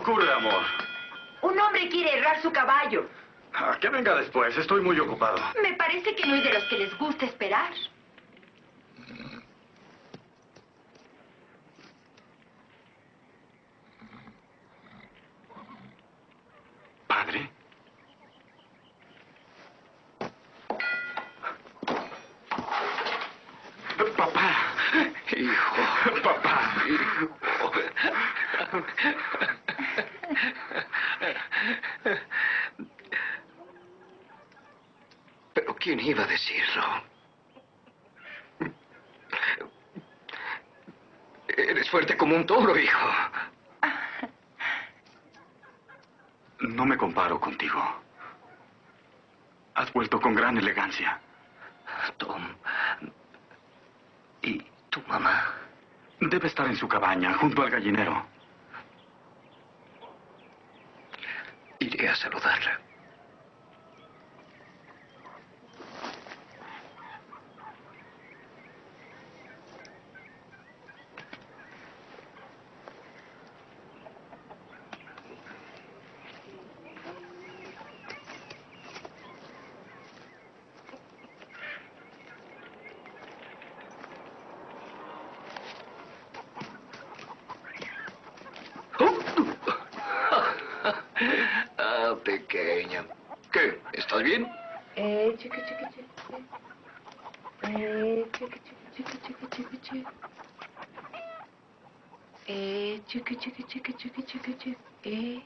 ¿Qué ocurre, amor? Un hombre quiere errar su caballo. Ah, que venga después. Estoy muy ocupado. Me parece que no es de los que les gusta esperar. ¿Padre? Papá. Hijo. Papá. Hijo. Pero ¿quién iba a decirlo? Eres fuerte como un toro, hijo. No me comparo contigo. Has vuelto con gran elegancia. Tom. ¿Y tu mamá? Debe estar en su cabaña, junto al gallinero. Iré a saludarla. Pequeña. ¿Qué? ¿Estás bien? Eh, chiqui, chiqui, chiqui. Eh, chiqui, chiqui, chiqui, chiqui, chiqui, chiqui. Eh, chiqui, chiqui, chiqui, chiqui, chiqui, chiqui. Eh.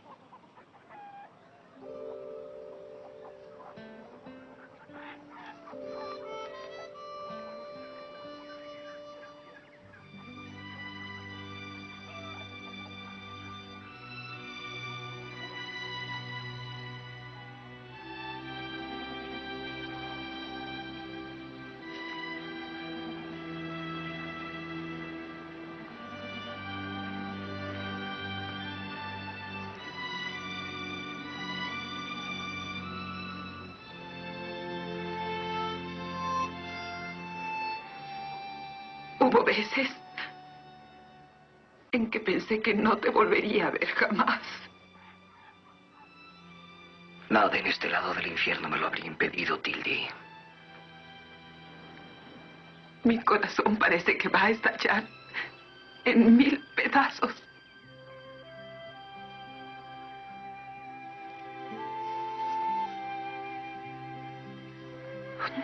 Hubo veces en que pensé que no te volvería a ver jamás. Nada en este lado del infierno me lo habría impedido, Tildy. Mi corazón parece que va a estallar en mil pedazos.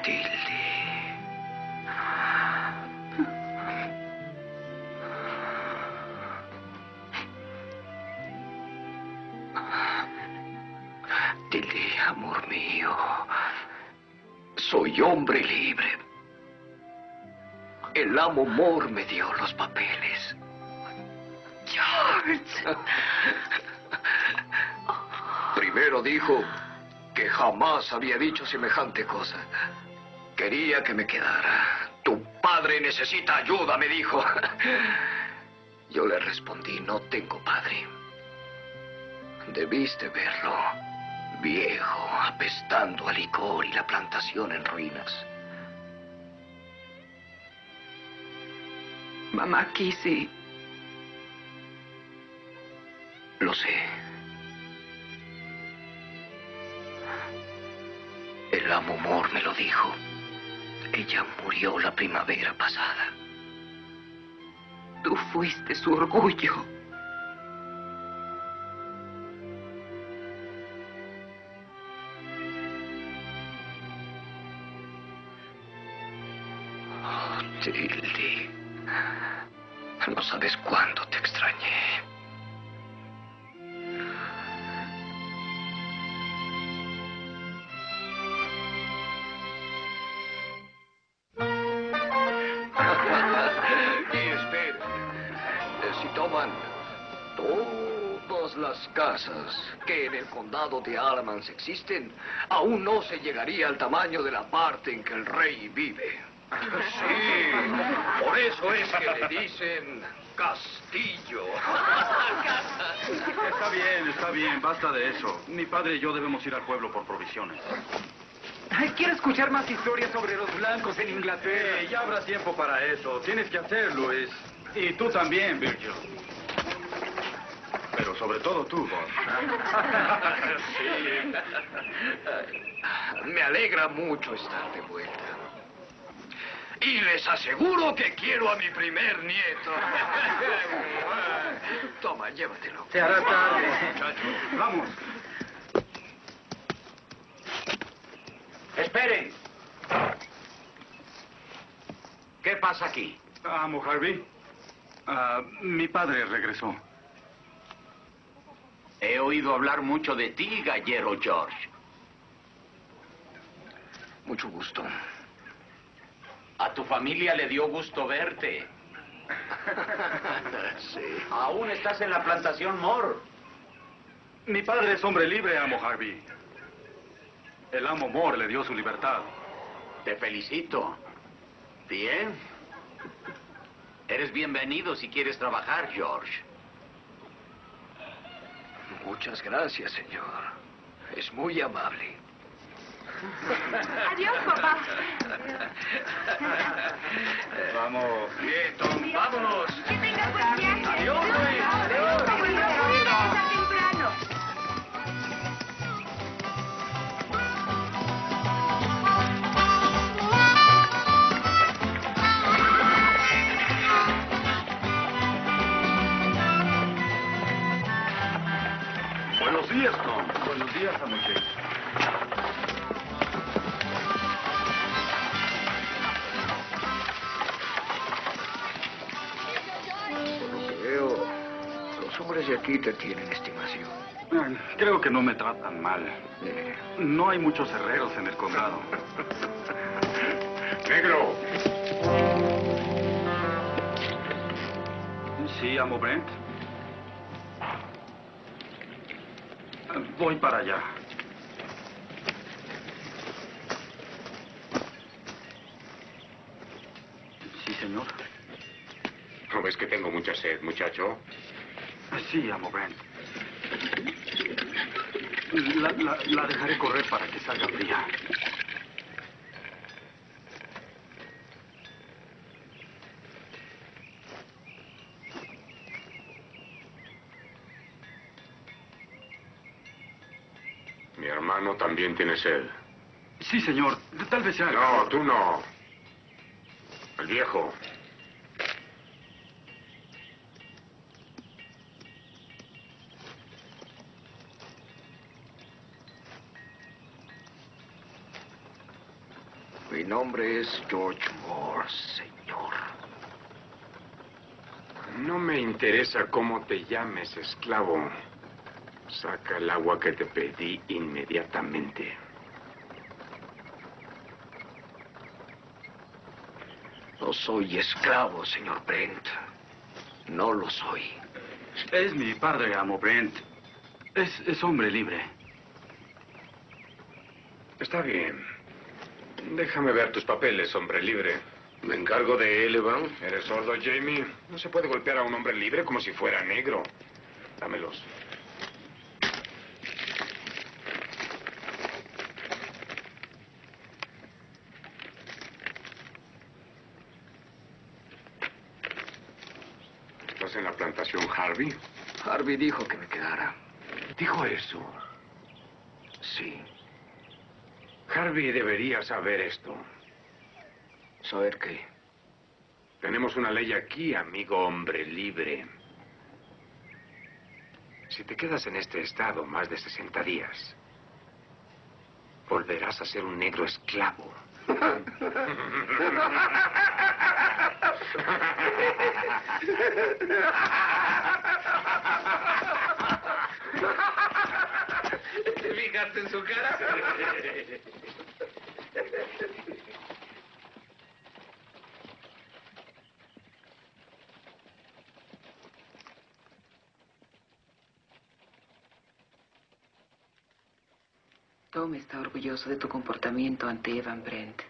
Tildy. Mío. Soy hombre libre. El amo Moore me dio los papeles. George. Primero dijo que jamás había dicho semejante cosa. Quería que me quedara. Tu padre necesita ayuda, me dijo. Yo le respondí, no tengo padre. Debiste verlo. Viejo, apestando a licor y la plantación en ruinas. Mamá Kissy. Lo sé. El amo Moore me lo dijo. Ella murió la primavera pasada. Tú fuiste su orgullo. Tildy. No sabes cuánto te extrañé. y espera. Si toman todas las casas que en el condado de Alamance existen, aún no se llegaría al tamaño de la parte en que el rey vive. Sí, por eso es que le dicen castillo. Está bien, está bien. Basta de eso. Mi padre y yo debemos ir al pueblo por provisiones. Ay, quiero escuchar más historias sobre los blancos en Inglaterra. Eh, ya habrá tiempo para eso. Tienes que hacerlo, Luis. Y tú también, Virgil. Pero sobre todo tú, Bob. Sí. Me alegra mucho estar de vuelta. Y les aseguro que quiero a mi primer nieto. Toma, llévatelo. Se hará tarde. Muchachos, vamos. Esperen. ¿Qué pasa aquí? Amo, Harvey. Ah, mi padre regresó. He oído hablar mucho de ti, gallero George. Mucho gusto. A tu familia le dio gusto verte. Sí. Aún estás en la plantación Moore. Mi padre es hombre libre, amo Harvey. El amo Moore le dio su libertad. Te felicito. Bien. Eres bienvenido si quieres trabajar, George. Muchas gracias, señor. Es muy amable. Adiós, papá. Vamos. Bien, Tom, vámonos. Que tengas buen viaje. Adiós, Luis. Adiós. Procure regresar temprano. Buenos días, Tom. Buenos días, amo hombres de aquí te tienen estimación. Creo que no me tratan mal. Eh, No hay muchos herreros en el condado. Negro. Sí, amo Brent. Voy para allá. Sí, señor. ¿No ves que tengo mucha sed, muchacho? Sí, amo Brent. La, la- la dejaré correr para que salga fría. Mi hermano también tiene sed. Sí, señor. Tal vez sea... No, tú no. El viejo. Mi nombre es George Moore, señor. No me interesa cómo te llames, esclavo. Saca el agua que te pedí inmediatamente. No soy esclavo, señor Brent. No lo soy. Es mi padre, amo Brent. Es, es hombre libre. Está bien. Déjame ver tus papeles, hombre libre. Me encargo de él, Evan. ¿Eres sordo, Jamie? No se puede golpear a un hombre libre como si fuera negro. Dámelos. ¿Estás en la plantación Harvey? Harvey dijo que me quedara. Dijo eso. Sí. Harvey debería saber esto. ¿Saber qué? Tenemos una ley aquí, amigo hombre libre. Si te quedas en este estado más de 60 días, volverás a ser un negro esclavo. ¿Te fijaste en su cara? Tom está orgulloso de tu comportamiento ante Evan Brent.